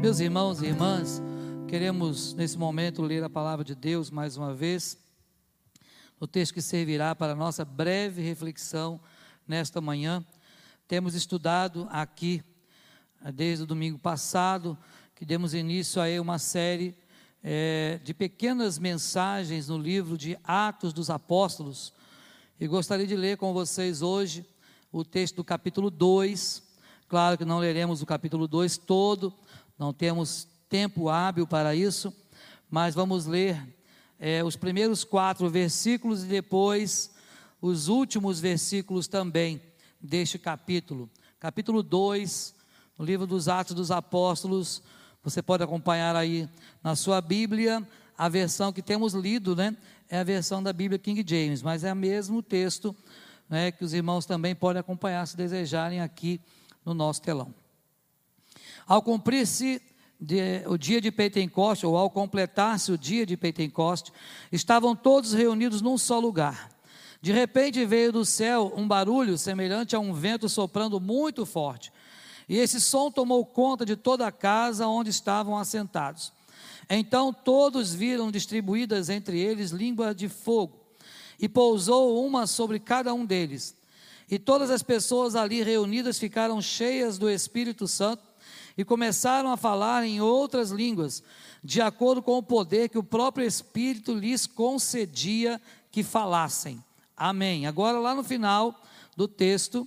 Meus irmãos e irmãs, queremos nesse momento ler a palavra de Deus mais uma vez, o texto que servirá para a nossa breve reflexão nesta manhã. Temos estudado aqui, desde o domingo passado, que demos início a uma série é, de pequenas mensagens no livro de Atos dos Apóstolos, e gostaria de ler com vocês hoje o texto do capítulo 2. Claro que não leremos o capítulo 2 todo, não temos tempo hábil para isso, mas vamos ler é, os primeiros quatro versículos e depois os últimos versículos também deste capítulo. Capítulo 2, no livro dos Atos dos Apóstolos, você pode acompanhar aí na sua Bíblia, a versão que temos lido, né? É a versão da Bíblia King James, mas é o mesmo texto né, que os irmãos também podem acompanhar se desejarem aqui no nosso telão. Ao cumprir-se o dia de Pentecoste, ou ao completar-se o dia de Pentecoste, estavam todos reunidos num só lugar. De repente veio do céu um barulho semelhante a um vento soprando muito forte. E esse som tomou conta de toda a casa onde estavam assentados. Então todos viram distribuídas entre eles língua de fogo, e pousou uma sobre cada um deles. E todas as pessoas ali reunidas ficaram cheias do Espírito Santo e começaram a falar em outras línguas, de acordo com o poder que o próprio Espírito lhes concedia que falassem. Amém. Agora, lá no final do texto,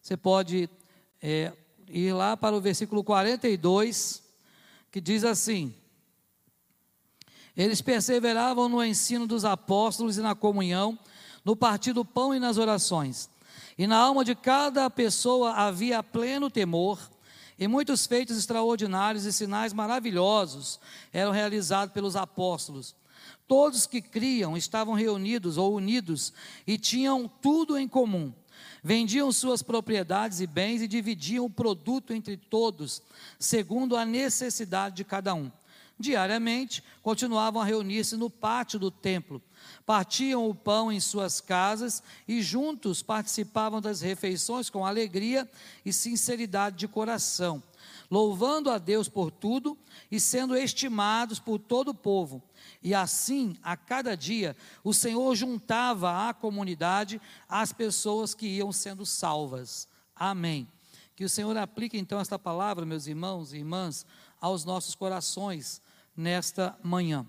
você pode é, ir lá para o versículo 42, que diz assim: Eles perseveravam no ensino dos apóstolos e na comunhão, no partir do pão e nas orações. E na alma de cada pessoa havia pleno temor, e muitos feitos extraordinários e sinais maravilhosos eram realizados pelos apóstolos. Todos que criam estavam reunidos ou unidos e tinham tudo em comum. Vendiam suas propriedades e bens e dividiam o produto entre todos, segundo a necessidade de cada um. Diariamente, continuavam a reunir-se no pátio do templo partiam o pão em suas casas e juntos participavam das refeições com alegria e sinceridade de coração, louvando a Deus por tudo e sendo estimados por todo o povo. E assim, a cada dia, o Senhor juntava à comunidade as pessoas que iam sendo salvas. Amém. Que o Senhor aplique então esta palavra, meus irmãos e irmãs, aos nossos corações nesta manhã.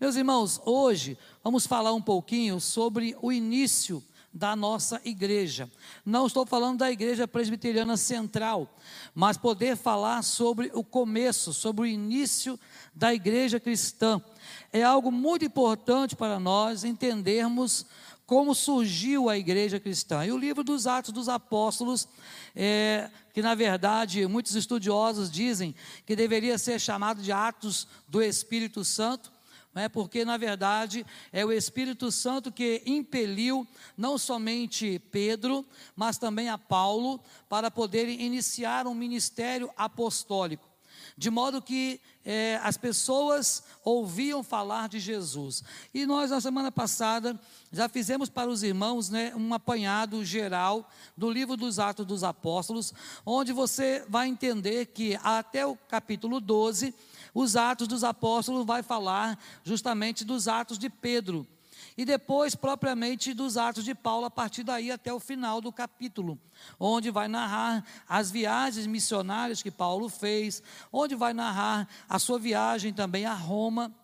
Meus irmãos, hoje vamos falar um pouquinho sobre o início da nossa igreja. Não estou falando da igreja presbiteriana central, mas poder falar sobre o começo, sobre o início da igreja cristã. É algo muito importante para nós entendermos como surgiu a igreja cristã. E o livro dos Atos dos Apóstolos, é, que na verdade muitos estudiosos dizem que deveria ser chamado de Atos do Espírito Santo, né, porque na verdade é o Espírito Santo que impeliu não somente Pedro, mas também a Paulo para poderem iniciar um ministério apostólico, de modo que é, as pessoas ouviam falar de Jesus. E nós, na semana passada, já fizemos para os irmãos né, um apanhado geral do livro dos Atos dos Apóstolos, onde você vai entender que até o capítulo 12 os Atos dos Apóstolos vai falar justamente dos Atos de Pedro. E depois, propriamente, dos Atos de Paulo, a partir daí até o final do capítulo, onde vai narrar as viagens missionárias que Paulo fez, onde vai narrar a sua viagem também a Roma.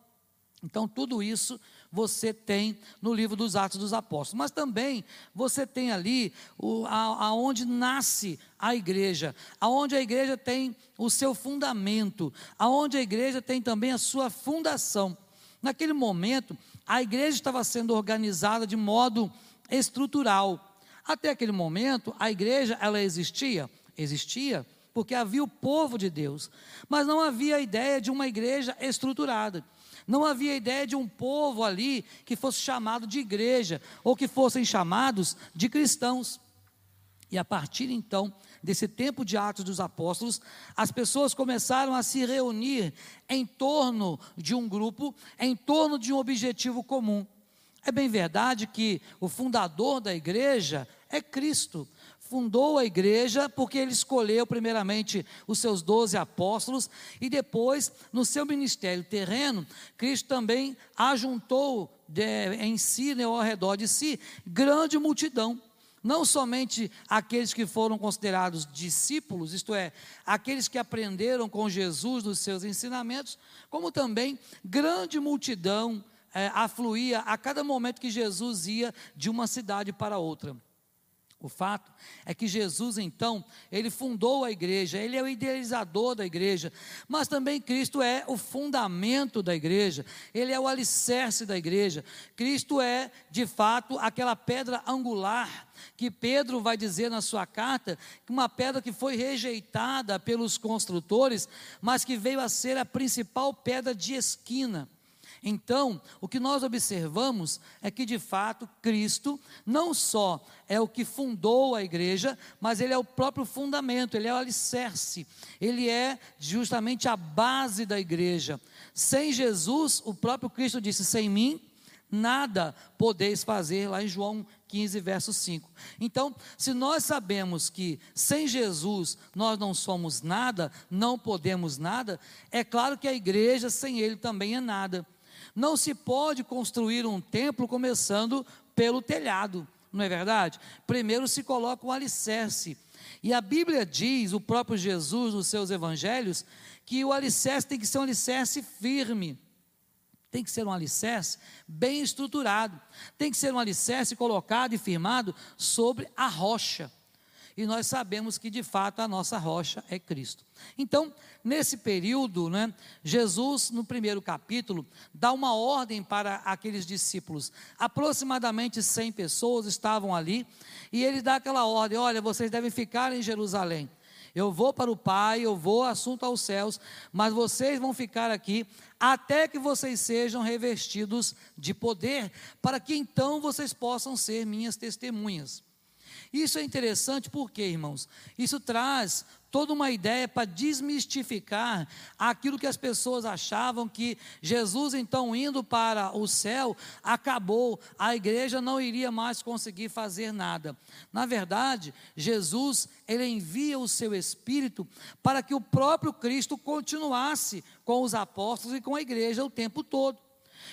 Então, tudo isso você tem no livro dos Atos dos Apóstolos. Mas também você tem ali o, a, aonde nasce a igreja, aonde a igreja tem o seu fundamento, aonde a igreja tem também a sua fundação. Naquele momento, a igreja estava sendo organizada de modo estrutural. Até aquele momento, a igreja ela existia, existia porque havia o povo de Deus, mas não havia a ideia de uma igreja estruturada. Não havia ideia de um povo ali que fosse chamado de igreja, ou que fossem chamados de cristãos. E a partir então desse tempo de Atos dos Apóstolos, as pessoas começaram a se reunir em torno de um grupo, em torno de um objetivo comum. É bem verdade que o fundador da igreja é Cristo. fundou a igreja porque ele escolheu primeiramente os seus doze apóstolos e depois, no seu ministério terreno, Cristo também ajuntou de, em si, né, ao redor de si, grande multidão. Não somente aqueles que foram considerados discípulos, isto é, aqueles que aprenderam com Jesus nos seus ensinamentos, como também grande multidão é, afluía a cada momento que Jesus ia de uma cidade para outra. O fato é que Jesus, então, ele fundou a igreja, ele é o idealizador da igreja, mas também Cristo é o fundamento da igreja, ele é o alicerce da igreja. Cristo é, de fato, aquela pedra angular que Pedro vai dizer na sua carta, uma pedra que foi rejeitada pelos construtores, mas que veio a ser a principal pedra de esquina. Então, o que nós observamos é que, de fato, Cristo não só é o que fundou a igreja, mas ele é o próprio fundamento, ele é o alicerce, ele é justamente a base da igreja. Sem Jesus, o próprio Cristo disse: sem mim, nada podeis fazer, lá em João 15, verso 5. Então, se nós sabemos que sem Jesus nós não somos nada, não podemos nada, é claro que a igreja sem ele também é nada. Não se pode construir um templo começando pelo telhado, não é verdade? Primeiro se coloca o alicerce. E a Bíblia diz, o próprio Jesus, nos seus evangelhos, que o alicerce tem que ser um alicerce firme. Tem que ser um alicerce bem estruturado. Tem que ser um alicerce colocado e firmado sobre a rocha e nós sabemos que de fato a nossa rocha é Cristo. Então, nesse período, né, Jesus, no primeiro capítulo, dá uma ordem para aqueles discípulos. Aproximadamente 100 pessoas estavam ali, e ele dá aquela ordem: olha, vocês devem ficar em Jerusalém. Eu vou para o Pai, eu vou assunto aos céus, mas vocês vão ficar aqui até que vocês sejam revestidos de poder, para que então vocês possam ser minhas testemunhas. Isso é interessante porque, irmãos, isso traz toda uma ideia para desmistificar aquilo que as pessoas achavam que Jesus, então, indo para o céu, acabou, a igreja não iria mais conseguir fazer nada. Na verdade, Jesus, ele envia o seu Espírito para que o próprio Cristo continuasse com os apóstolos e com a igreja o tempo todo.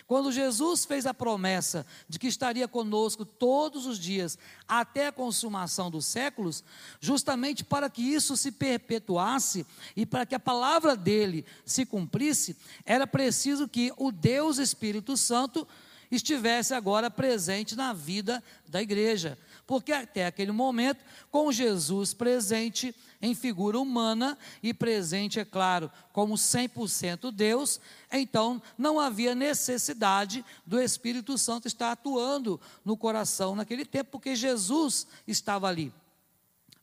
Quando Jesus fez a promessa de que estaria conosco todos os dias até a consumação dos séculos, justamente para que isso se perpetuasse e para que a palavra dele se cumprisse, era preciso que o Deus Espírito Santo estivesse agora presente na vida da igreja. Porque até aquele momento, com Jesus presente, em figura humana e presente, é claro, como 100% Deus, então não havia necessidade do Espírito Santo estar atuando no coração naquele tempo, porque Jesus estava ali.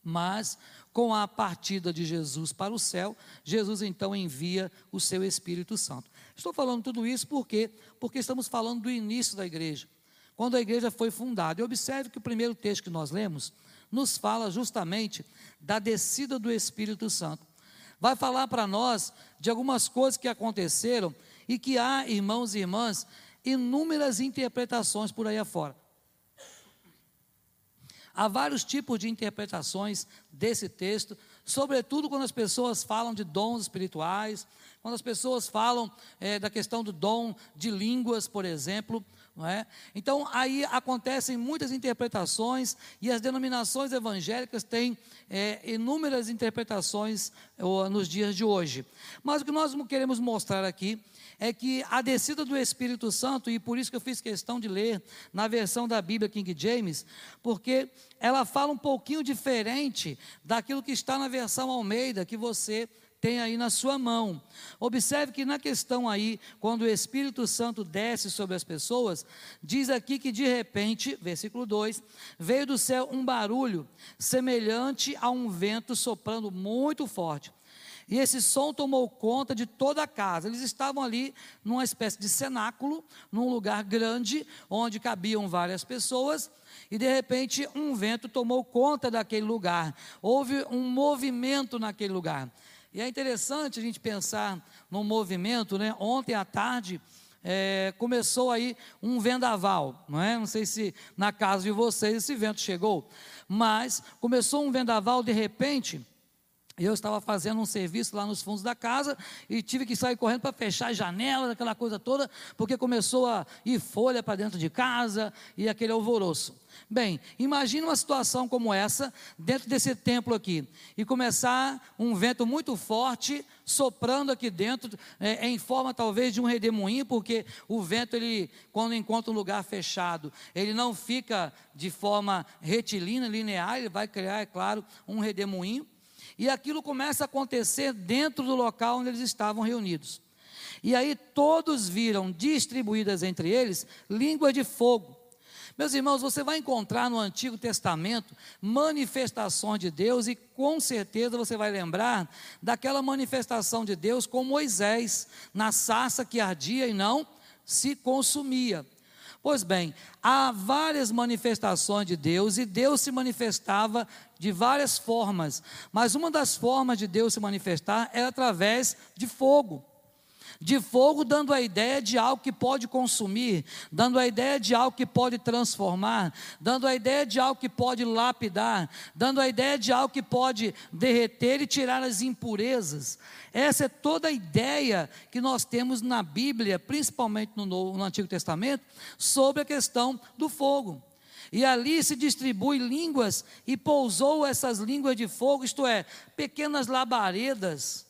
Mas com a partida de Jesus para o céu, Jesus então envia o seu Espírito Santo. Estou falando tudo isso porque porque estamos falando do início da igreja. Quando a igreja foi fundada. E observe que o primeiro texto que nós lemos nos fala justamente da descida do Espírito Santo. Vai falar para nós de algumas coisas que aconteceram e que há, irmãos e irmãs, inúmeras interpretações por aí afora. Há vários tipos de interpretações desse texto, sobretudo quando as pessoas falam de dons espirituais, quando as pessoas falam é, da questão do dom de línguas, por exemplo. Não é? Então, aí acontecem muitas interpretações e as denominações evangélicas têm é, inúmeras interpretações ó, nos dias de hoje. Mas o que nós queremos mostrar aqui é que a descida do Espírito Santo, e por isso que eu fiz questão de ler na versão da Bíblia King James, porque ela fala um pouquinho diferente daquilo que está na versão Almeida, que você tem aí na sua mão. Observe que na questão aí, quando o Espírito Santo desce sobre as pessoas, diz aqui que de repente, versículo 2, veio do céu um barulho semelhante a um vento soprando muito forte. E esse som tomou conta de toda a casa. Eles estavam ali numa espécie de cenáculo, num lugar grande, onde cabiam várias pessoas, e de repente um vento tomou conta daquele lugar. Houve um movimento naquele lugar. E é interessante a gente pensar num movimento, né? Ontem à tarde é, começou aí um vendaval, não é? Não sei se na casa de vocês esse vento chegou, mas começou um vendaval de repente. Eu estava fazendo um serviço lá nos fundos da casa e tive que sair correndo para fechar as janelas, aquela coisa toda, porque começou a ir folha para dentro de casa e aquele alvoroço. Bem, imagine uma situação como essa, dentro desse templo aqui, e começar um vento muito forte soprando aqui dentro, é, em forma talvez de um redemoinho, porque o vento, ele, quando encontra um lugar fechado, ele não fica de forma retilínea, linear, ele vai criar, é claro, um redemoinho, e aquilo começa a acontecer dentro do local onde eles estavam reunidos. E aí todos viram distribuídas entre eles línguas de fogo meus irmãos, você vai encontrar no Antigo Testamento manifestações de Deus e com certeza você vai lembrar daquela manifestação de Deus com Moisés, na sarça que ardia e não se consumia. Pois bem, há várias manifestações de Deus e Deus se manifestava de várias formas, mas uma das formas de Deus se manifestar era através de fogo de fogo, dando a ideia de algo que pode consumir, dando a ideia de algo que pode transformar, dando a ideia de algo que pode lapidar, dando a ideia de algo que pode derreter e tirar as impurezas. Essa é toda a ideia que nós temos na Bíblia, principalmente no, Novo, no Antigo Testamento, sobre a questão do fogo. E ali se distribui línguas e pousou essas línguas de fogo, isto é, pequenas labaredas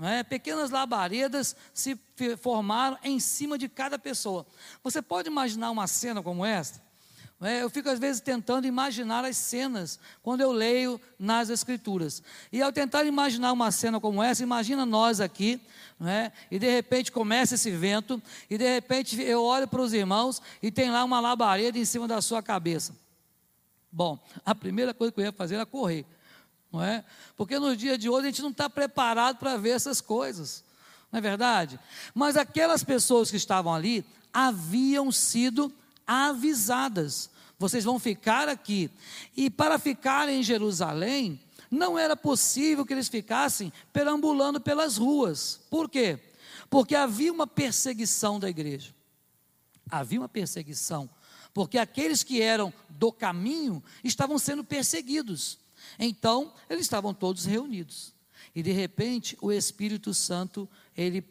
é? Pequenas labaredas se formaram em cima de cada pessoa. Você pode imaginar uma cena como esta? É? Eu fico às vezes tentando imaginar as cenas quando eu leio nas Escrituras. E ao tentar imaginar uma cena como essa, imagina nós aqui, é? e de repente começa esse vento, e de repente eu olho para os irmãos e tem lá uma labareda em cima da sua cabeça. Bom, a primeira coisa que eu ia fazer era correr não é? Porque no dia de hoje a gente não está preparado para ver essas coisas, não é verdade? Mas aquelas pessoas que estavam ali haviam sido avisadas. Vocês vão ficar aqui. E para ficar em Jerusalém, não era possível que eles ficassem perambulando pelas ruas. Por quê? Porque havia uma perseguição da igreja. Havia uma perseguição. Porque aqueles que eram do caminho estavam sendo perseguidos. Então, eles estavam todos reunidos. E de repente, o Espírito Santo, ele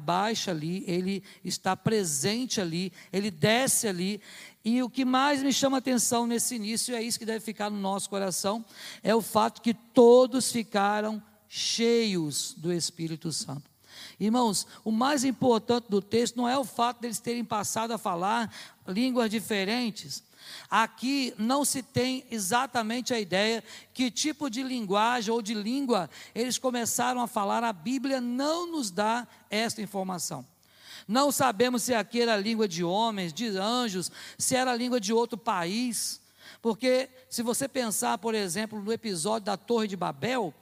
baixa ali, ele está presente ali, ele desce ali. E o que mais me chama atenção nesse início, é isso que deve ficar no nosso coração, é o fato que todos ficaram cheios do Espírito Santo. Irmãos, o mais importante do texto não é o fato deles terem passado a falar línguas diferentes, Aqui não se tem exatamente a ideia que tipo de linguagem ou de língua eles começaram a falar, a Bíblia não nos dá esta informação. Não sabemos se aqui era língua de homens, de anjos, se era língua de outro país. Porque se você pensar, por exemplo, no episódio da Torre de Babel,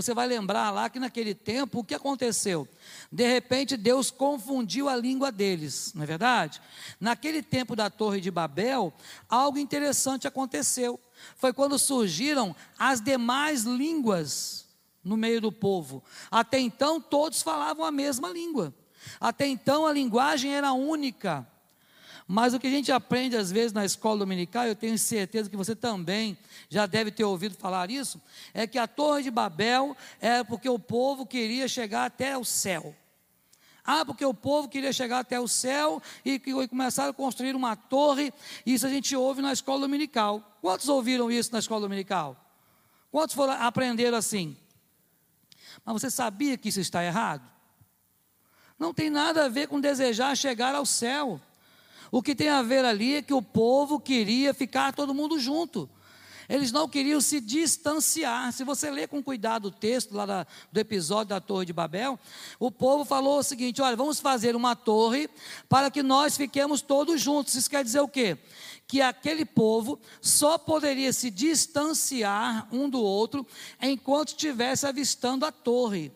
você vai lembrar lá que naquele tempo o que aconteceu? De repente Deus confundiu a língua deles, não é verdade? Naquele tempo da Torre de Babel, algo interessante aconteceu. Foi quando surgiram as demais línguas no meio do povo. Até então todos falavam a mesma língua. Até então a linguagem era única. Mas o que a gente aprende às vezes na escola dominical, eu tenho certeza que você também já deve ter ouvido falar isso, é que a Torre de Babel era porque o povo queria chegar até o céu. Ah, porque o povo queria chegar até o céu e, e começaram a construir uma torre. Isso a gente ouve na escola dominical. Quantos ouviram isso na escola dominical? Quantos foram aprenderam assim? Mas você sabia que isso está errado? Não tem nada a ver com desejar chegar ao céu. O que tem a ver ali é que o povo queria ficar todo mundo junto. Eles não queriam se distanciar. Se você ler com cuidado o texto lá da, do episódio da Torre de Babel, o povo falou o seguinte: olha, vamos fazer uma torre para que nós fiquemos todos juntos. Isso quer dizer o quê? Que aquele povo só poderia se distanciar um do outro enquanto estivesse avistando a torre.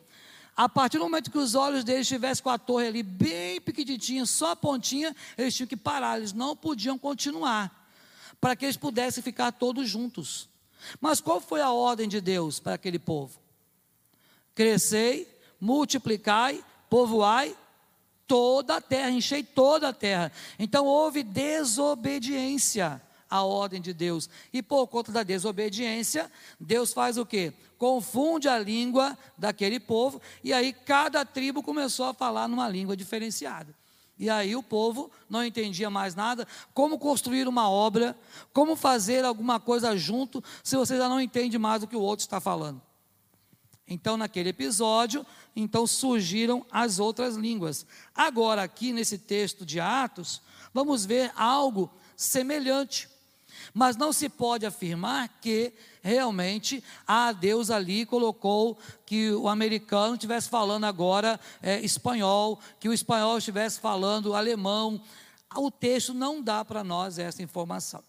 A partir do momento que os olhos deles estivessem com a torre ali bem pequenininha, só a pontinha, eles tinham que parar, eles não podiam continuar, para que eles pudessem ficar todos juntos. Mas qual foi a ordem de Deus para aquele povo? Crescei, multiplicai, povoai toda a terra, enchei toda a terra. Então houve desobediência à ordem de Deus. E por conta da desobediência, Deus faz o quê? Confunde a língua daquele povo, e aí cada tribo começou a falar numa língua diferenciada. E aí o povo não entendia mais nada, como construir uma obra, como fazer alguma coisa junto, se você já não entende mais o que o outro está falando. Então, naquele episódio, então surgiram as outras línguas. Agora, aqui nesse texto de Atos, vamos ver algo semelhante. Mas não se pode afirmar que realmente a Deus ali colocou que o americano estivesse falando agora é, espanhol, que o espanhol estivesse falando alemão. O texto não dá para nós essa informação.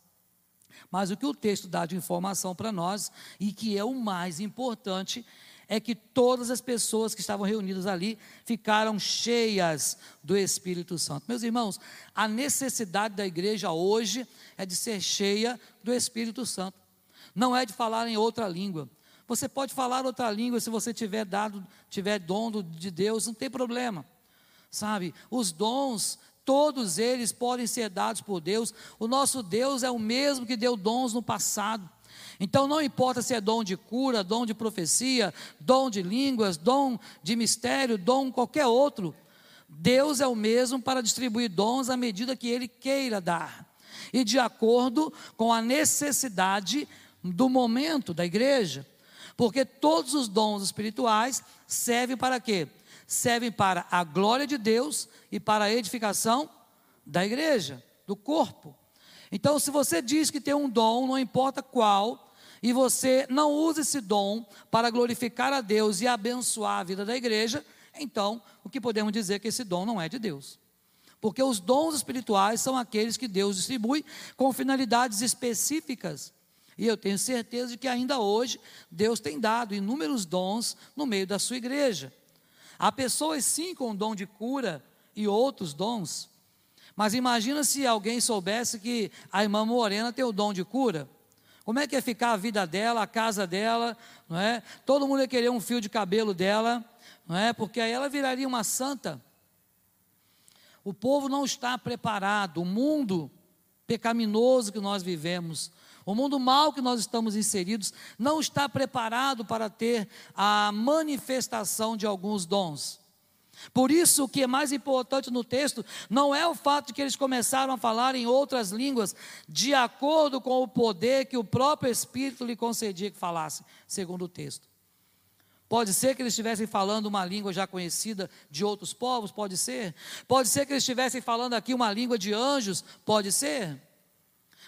Mas o que o texto dá de informação para nós, e que é o mais importante, é que todas as pessoas que estavam reunidas ali ficaram cheias do Espírito Santo. Meus irmãos, a necessidade da igreja hoje é de ser cheia do Espírito Santo. Não é de falar em outra língua. Você pode falar outra língua se você tiver dado, tiver dom de Deus, não tem problema. Sabe? Os dons todos eles podem ser dados por Deus. O nosso Deus é o mesmo que deu dons no passado. Então não importa se é dom de cura, dom de profecia, dom de línguas, dom de mistério, dom qualquer outro. Deus é o mesmo para distribuir dons à medida que ele queira dar. E de acordo com a necessidade do momento da igreja. Porque todos os dons espirituais servem para quê? Servem para a glória de Deus e para a edificação da igreja, do corpo. Então, se você diz que tem um dom, não importa qual, e você não usa esse dom para glorificar a Deus e abençoar a vida da igreja, então o que podemos dizer é que esse dom não é de Deus. Porque os dons espirituais são aqueles que Deus distribui com finalidades específicas. E eu tenho certeza de que ainda hoje Deus tem dado inúmeros dons no meio da sua igreja. Há pessoas sim com dom de cura e outros dons. Mas imagina se alguém soubesse que a irmã Morena tem o dom de cura. Como é que ia ficar a vida dela, a casa dela, não é? Todo mundo ia querer um fio de cabelo dela, não é? Porque aí ela viraria uma santa. O povo não está preparado, o mundo pecaminoso que nós vivemos, o mundo mal que nós estamos inseridos, não está preparado para ter a manifestação de alguns dons. Por isso, o que é mais importante no texto não é o fato de que eles começaram a falar em outras línguas, de acordo com o poder que o próprio Espírito lhe concedia que falasse, segundo o texto. Pode ser que eles estivessem falando uma língua já conhecida de outros povos, pode ser. Pode ser que eles estivessem falando aqui uma língua de anjos, pode ser.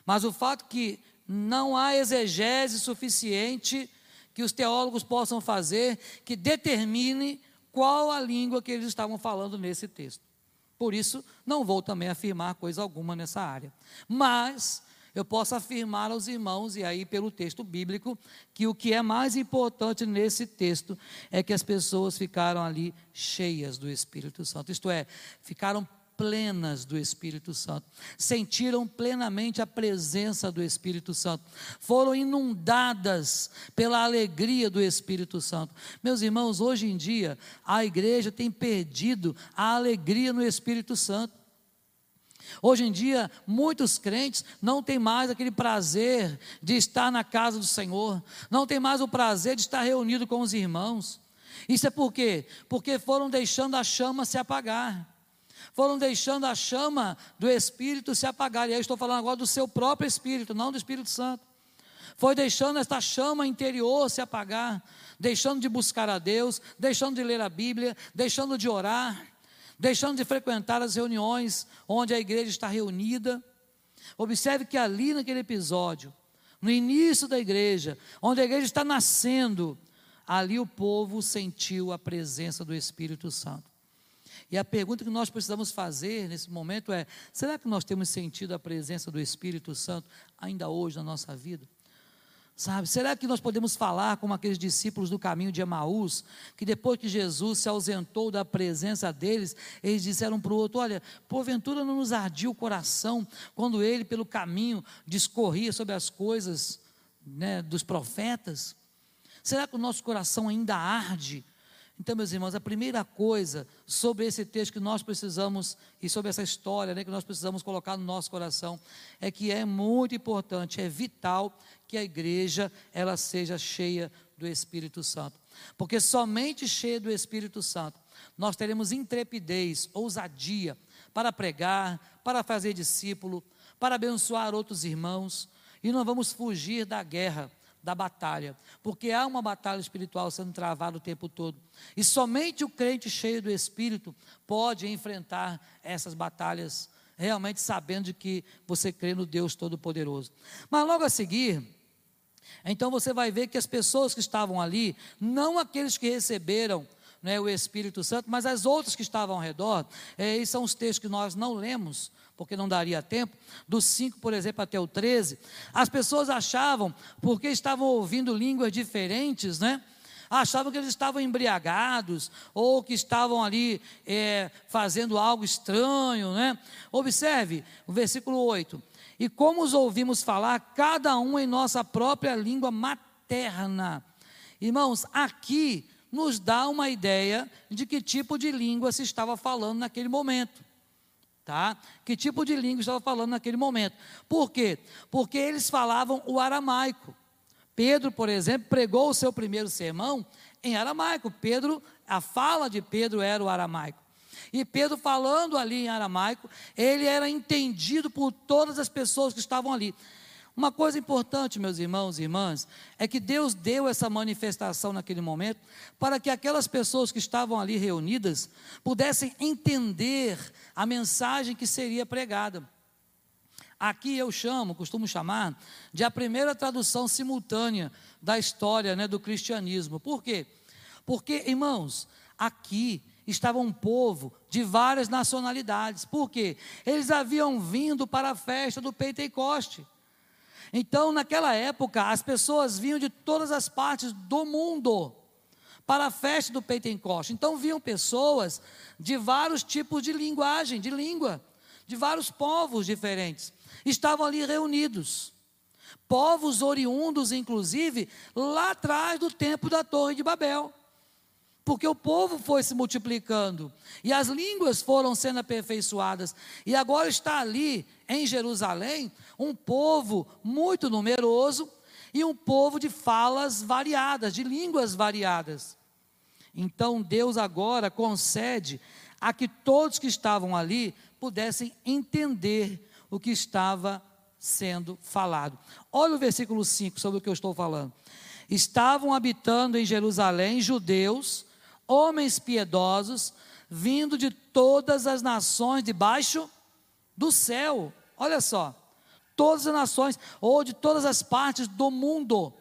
Mas o fato que não há exegese suficiente que os teólogos possam fazer que determine qual a língua que eles estavam falando nesse texto. Por isso, não vou também afirmar coisa alguma nessa área. Mas eu posso afirmar aos irmãos, e aí pelo texto bíblico, que o que é mais importante nesse texto é que as pessoas ficaram ali cheias do Espírito Santo, isto é, ficaram plenas do Espírito Santo, sentiram plenamente a presença do Espírito Santo, foram inundadas pela alegria do Espírito Santo. Meus irmãos, hoje em dia, a igreja tem perdido a alegria no Espírito Santo. Hoje em dia, muitos crentes não têm mais aquele prazer de estar na casa do Senhor, não têm mais o prazer de estar reunido com os irmãos. Isso é por quê? Porque foram deixando a chama se apagar foram deixando a chama do Espírito se apagar. E aí estou falando agora do seu próprio Espírito, não do Espírito Santo. Foi deixando esta chama interior se apagar, deixando de buscar a Deus, deixando de ler a Bíblia, deixando de orar, deixando de frequentar as reuniões onde a igreja está reunida. Observe que ali naquele episódio, no início da igreja, onde a igreja está nascendo, ali o povo sentiu a presença do Espírito Santo. E a pergunta que nós precisamos fazer nesse momento é: será que nós temos sentido a presença do Espírito Santo ainda hoje na nossa vida? Sabe, será que nós podemos falar como aqueles discípulos do caminho de Emaús, que depois que Jesus se ausentou da presença deles, eles disseram para o outro: Olha, porventura não nos ardia o coração quando ele, pelo caminho, discorria sobre as coisas né, dos profetas? Será que o nosso coração ainda arde Então, meus irmãos, a primeira coisa sobre esse texto que nós precisamos, e sobre essa história né, que nós precisamos colocar no nosso coração, é que é muito importante, é vital que a igreja ela seja cheia do Espírito Santo. Porque somente cheia do Espírito Santo nós teremos intrepidez, ousadia para pregar, para fazer discípulo, para abençoar outros irmãos, e não vamos fugir da guerra, da batalha, porque há uma batalha espiritual sendo travada o tempo todo. E somente o crente cheio do Espírito pode enfrentar essas batalhas, realmente sabendo de que você crê no Deus Todo-Poderoso. Mas logo a seguir, então você vai ver que as pessoas que estavam ali, não aqueles que receberam né, o Espírito Santo, mas as outras que estavam ao redor, é, esses são os textos que nós não lemos, porque não daria tempo, do 5, por exemplo, até o 13, as pessoas achavam, porque estavam ouvindo línguas diferentes, né? Achavam que eles estavam embriagados, ou que estavam ali é, fazendo algo estranho, né? Observe o versículo 8: E como os ouvimos falar, cada um em nossa própria língua materna. Irmãos, aqui nos dá uma ideia de que tipo de língua se estava falando naquele momento tá? Que tipo de língua estava falando naquele momento? Por quê? Porque eles falavam o aramaico. Pedro, por exemplo, pregou o seu primeiro sermão em aramaico. Pedro, a fala de Pedro era o aramaico. E Pedro falando ali em aramaico, ele era entendido por todas as pessoas que estavam ali. Uma coisa importante, meus irmãos e irmãs, é que Deus deu essa manifestação naquele momento para que aquelas pessoas que estavam ali reunidas pudessem entender a mensagem que seria pregada. Aqui eu chamo, costumo chamar, de a primeira tradução simultânea da história né, do cristianismo. Por quê? Porque, irmãos, aqui estava um povo de várias nacionalidades. Por quê? Eles haviam vindo para a festa do Pentecoste. Então, naquela época, as pessoas vinham de todas as partes do mundo para a festa do Pentecoste. Então, vinham pessoas de vários tipos de linguagem, de língua, de vários povos diferentes. Estavam ali reunidos. Povos oriundos, inclusive, lá atrás do tempo da Torre de Babel porque o povo foi se multiplicando e as línguas foram sendo aperfeiçoadas, e agora está ali em Jerusalém um povo muito numeroso e um povo de falas variadas, de línguas variadas. Então Deus agora concede a que todos que estavam ali pudessem entender o que estava sendo falado. Olha o versículo 5 sobre o que eu estou falando. Estavam habitando em Jerusalém judeus homens piedosos, vindo de todas as nações debaixo do céu. Olha só, todas as nações, ou de todas as partes do mundo.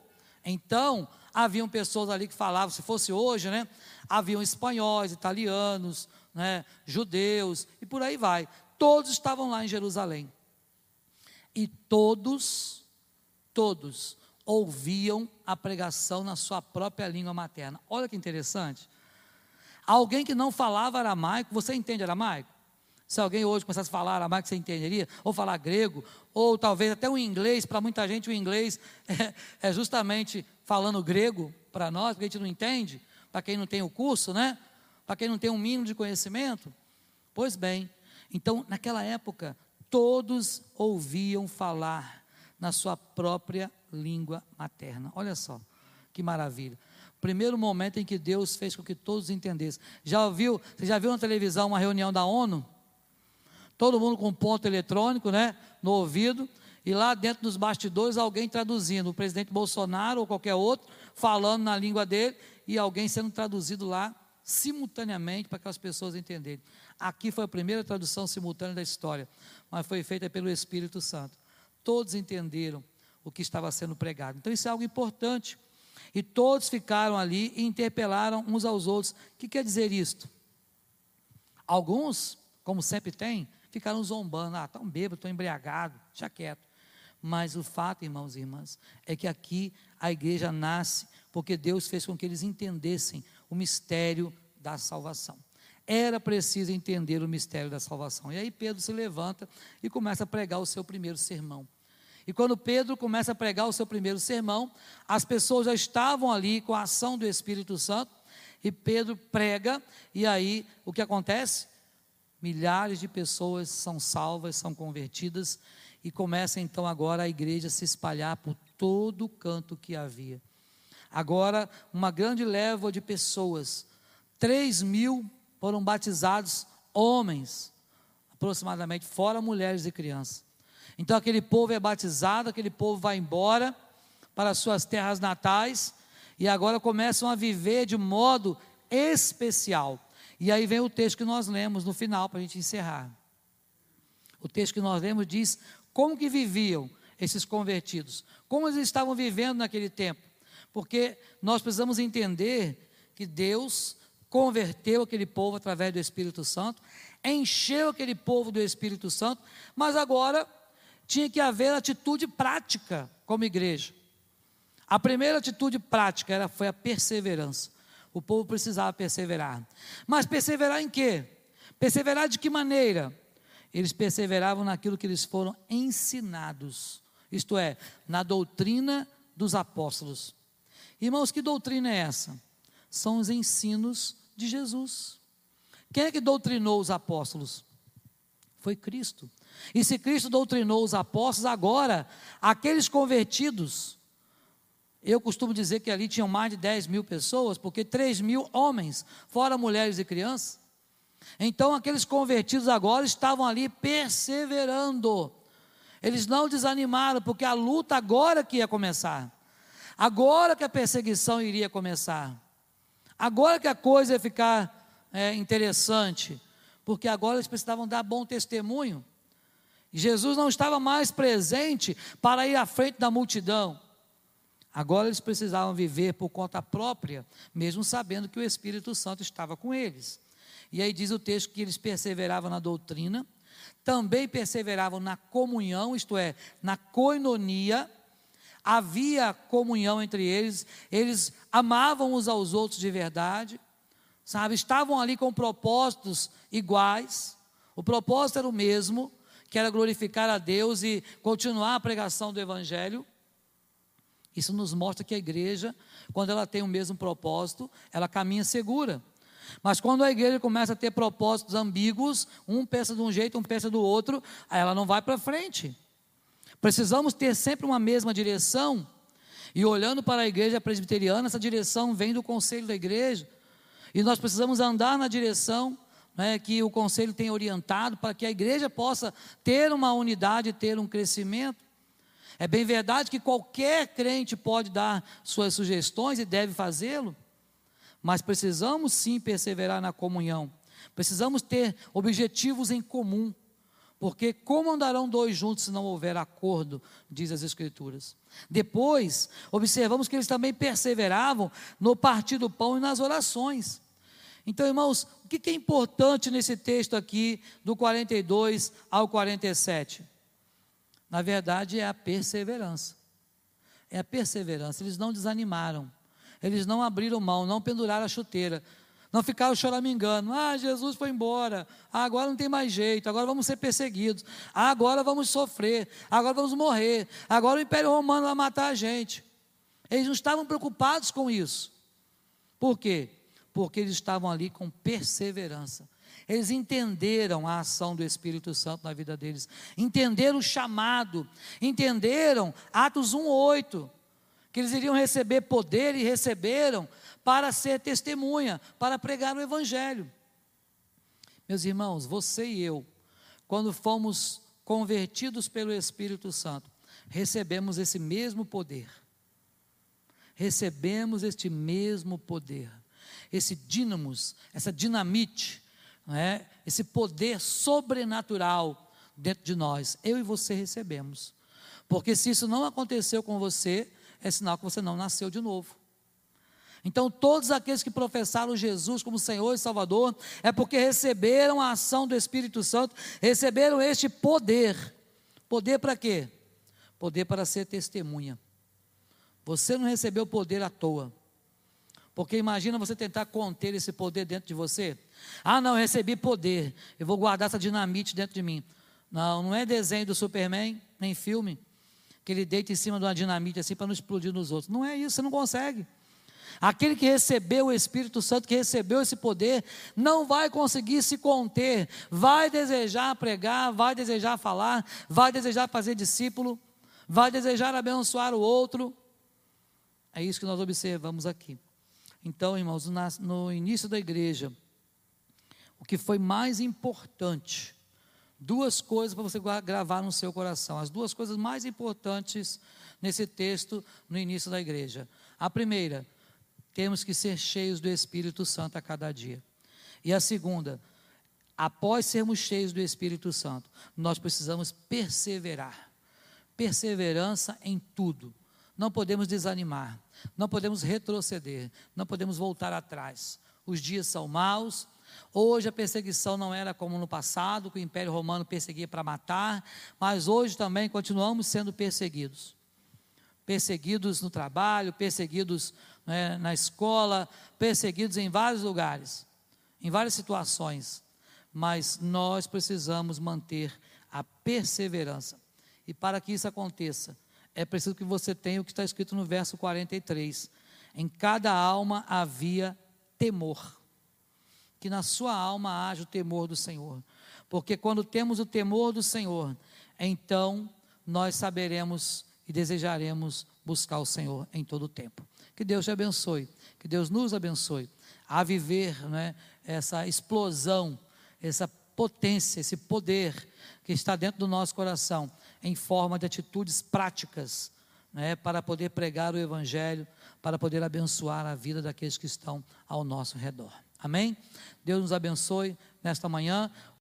Então, haviam pessoas ali que falavam, se fosse hoje, né? Haviam espanhóis, italianos, né, judeus e por aí vai. Todos estavam lá em Jerusalém. E todos, todos ouviam a pregação na sua própria língua materna. Olha que interessante. Alguém que não falava aramaico, você entende aramaico? Se alguém hoje começasse a falar aramaico, você entenderia? Ou falar grego, ou talvez até o inglês, para muita gente o inglês é, é justamente falando grego para nós, porque a gente não entende, para quem não tem o curso, né? Para quem não tem um mínimo de conhecimento. Pois bem, então naquela época, todos ouviam falar na sua própria língua materna. Olha só, que maravilha primeiro momento em que Deus fez com que todos entendessem. Já ouviu, você já viu na televisão uma reunião da ONU? Todo mundo com ponto eletrônico, né, no ouvido, e lá dentro dos bastidores alguém traduzindo, o presidente Bolsonaro ou qualquer outro falando na língua dele e alguém sendo traduzido lá simultaneamente para aquelas pessoas entenderem. Aqui foi a primeira tradução simultânea da história, mas foi feita pelo Espírito Santo. Todos entenderam o que estava sendo pregado. Então isso é algo importante. E todos ficaram ali e interpelaram uns aos outros. O que quer dizer isto? Alguns, como sempre tem, ficaram zombando. Ah, estão bêbados, estão embriagados, deixa quieto. Mas o fato, irmãos e irmãs, é que aqui a igreja nasce porque Deus fez com que eles entendessem o mistério da salvação. Era preciso entender o mistério da salvação. E aí Pedro se levanta e começa a pregar o seu primeiro sermão. E quando Pedro começa a pregar o seu primeiro sermão, as pessoas já estavam ali com a ação do Espírito Santo E Pedro prega, e aí o que acontece? Milhares de pessoas são salvas, são convertidas, e começa então agora a igreja a se espalhar por todo o canto que havia. Agora, uma grande leva de pessoas, 3 mil foram batizados homens, aproximadamente, fora mulheres e crianças. Então aquele povo é batizado, aquele povo vai embora para suas terras natais e agora começam a viver de modo especial. E aí vem o texto que nós lemos no final para a gente encerrar. O texto que nós lemos diz como que viviam esses convertidos, como eles estavam vivendo naquele tempo, porque nós precisamos entender que Deus converteu aquele povo através do Espírito Santo, encheu aquele povo do Espírito Santo, mas agora tinha que haver atitude prática como igreja. A primeira atitude prática era, foi a perseverança. O povo precisava perseverar. Mas perseverar em quê? Perseverar de que maneira? Eles perseveravam naquilo que eles foram ensinados, isto é, na doutrina dos apóstolos. Irmãos, que doutrina é essa? São os ensinos de Jesus. Quem é que doutrinou os apóstolos? Foi Cristo. E se Cristo doutrinou os apóstolos, agora, aqueles convertidos, eu costumo dizer que ali tinham mais de 10 mil pessoas, porque 3 mil homens, fora mulheres e crianças. Então, aqueles convertidos agora estavam ali perseverando. Eles não desanimaram, porque a luta agora que ia começar. Agora que a perseguição iria começar. Agora que a coisa ia ficar é, interessante. Porque agora eles precisavam dar bom testemunho. Jesus não estava mais presente para ir à frente da multidão. Agora eles precisavam viver por conta própria, mesmo sabendo que o Espírito Santo estava com eles. E aí diz o texto que eles perseveravam na doutrina, também perseveravam na comunhão, isto é, na coinonia. Havia comunhão entre eles, eles amavam uns aos outros de verdade, sabe? Estavam ali com propósitos iguais, o propósito era o mesmo, que era glorificar a Deus e continuar a pregação do Evangelho. Isso nos mostra que a igreja, quando ela tem o mesmo propósito, ela caminha segura. Mas quando a igreja começa a ter propósitos ambíguos, um pensa de um jeito, um pensa do outro, ela não vai para frente. Precisamos ter sempre uma mesma direção. E olhando para a igreja presbiteriana, essa direção vem do conselho da igreja. E nós precisamos andar na direção né, que o conselho tem orientado para que a igreja possa ter uma unidade, ter um crescimento. É bem verdade que qualquer crente pode dar suas sugestões e deve fazê-lo, mas precisamos sim perseverar na comunhão, precisamos ter objetivos em comum, porque como andarão dois juntos se não houver acordo, diz as Escrituras. Depois, observamos que eles também perseveravam no partir do pão e nas orações. Então, irmãos, o que é importante nesse texto aqui, do 42 ao 47? Na verdade, é a perseverança. É a perseverança. Eles não desanimaram. Eles não abriram mão, não penduraram a chuteira. Não ficaram choramingando. Ah, Jesus foi embora. Ah, agora não tem mais jeito. Agora vamos ser perseguidos. Ah, agora vamos sofrer. Agora vamos morrer. Agora o Império Romano vai matar a gente. Eles não estavam preocupados com isso. Por quê? Porque eles estavam ali com perseverança. Eles entenderam a ação do Espírito Santo na vida deles, entenderam o chamado, entenderam Atos 1:8, que eles iriam receber poder e receberam para ser testemunha, para pregar o evangelho. Meus irmãos, você e eu, quando fomos convertidos pelo Espírito Santo, recebemos esse mesmo poder. Recebemos este mesmo poder esse dínamos, essa dinamite, é? esse poder sobrenatural dentro de nós. Eu e você recebemos. Porque se isso não aconteceu com você, é sinal que você não nasceu de novo. Então, todos aqueles que professaram Jesus como Senhor e Salvador, é porque receberam a ação do Espírito Santo, receberam este poder. Poder para quê? Poder para ser testemunha. Você não recebeu poder à toa. Porque imagina você tentar conter esse poder dentro de você. Ah, não, eu recebi poder. Eu vou guardar essa dinamite dentro de mim. Não, não é desenho do Superman, nem filme, que ele deita em cima de uma dinamite assim para não explodir nos outros. Não é isso, você não consegue. Aquele que recebeu o Espírito Santo, que recebeu esse poder, não vai conseguir se conter, vai desejar pregar, vai desejar falar, vai desejar fazer discípulo, vai desejar abençoar o outro. É isso que nós observamos aqui. Então, irmãos, no início da igreja, o que foi mais importante, duas coisas para você gravar no seu coração, as duas coisas mais importantes nesse texto no início da igreja. A primeira, temos que ser cheios do Espírito Santo a cada dia. E a segunda, após sermos cheios do Espírito Santo, nós precisamos perseverar. Perseverança em tudo. Não podemos desanimar, não podemos retroceder, não podemos voltar atrás. Os dias são maus. Hoje a perseguição não era como no passado, que o Império Romano perseguia para matar, mas hoje também continuamos sendo perseguidos. Perseguidos no trabalho, perseguidos né, na escola, perseguidos em vários lugares, em várias situações, mas nós precisamos manter a perseverança. E para que isso aconteça, é preciso que você tenha o que está escrito no verso 43. Em cada alma havia temor. Que na sua alma haja o temor do Senhor. Porque quando temos o temor do Senhor, então nós saberemos e desejaremos buscar o Senhor em todo o tempo. Que Deus te abençoe, que Deus nos abençoe a viver né, essa explosão, essa potência, esse poder que está dentro do nosso coração, em forma de atitudes práticas, né, para poder pregar o Evangelho, para poder abençoar a vida daqueles que estão ao nosso redor. Amém? Deus nos abençoe nesta manhã.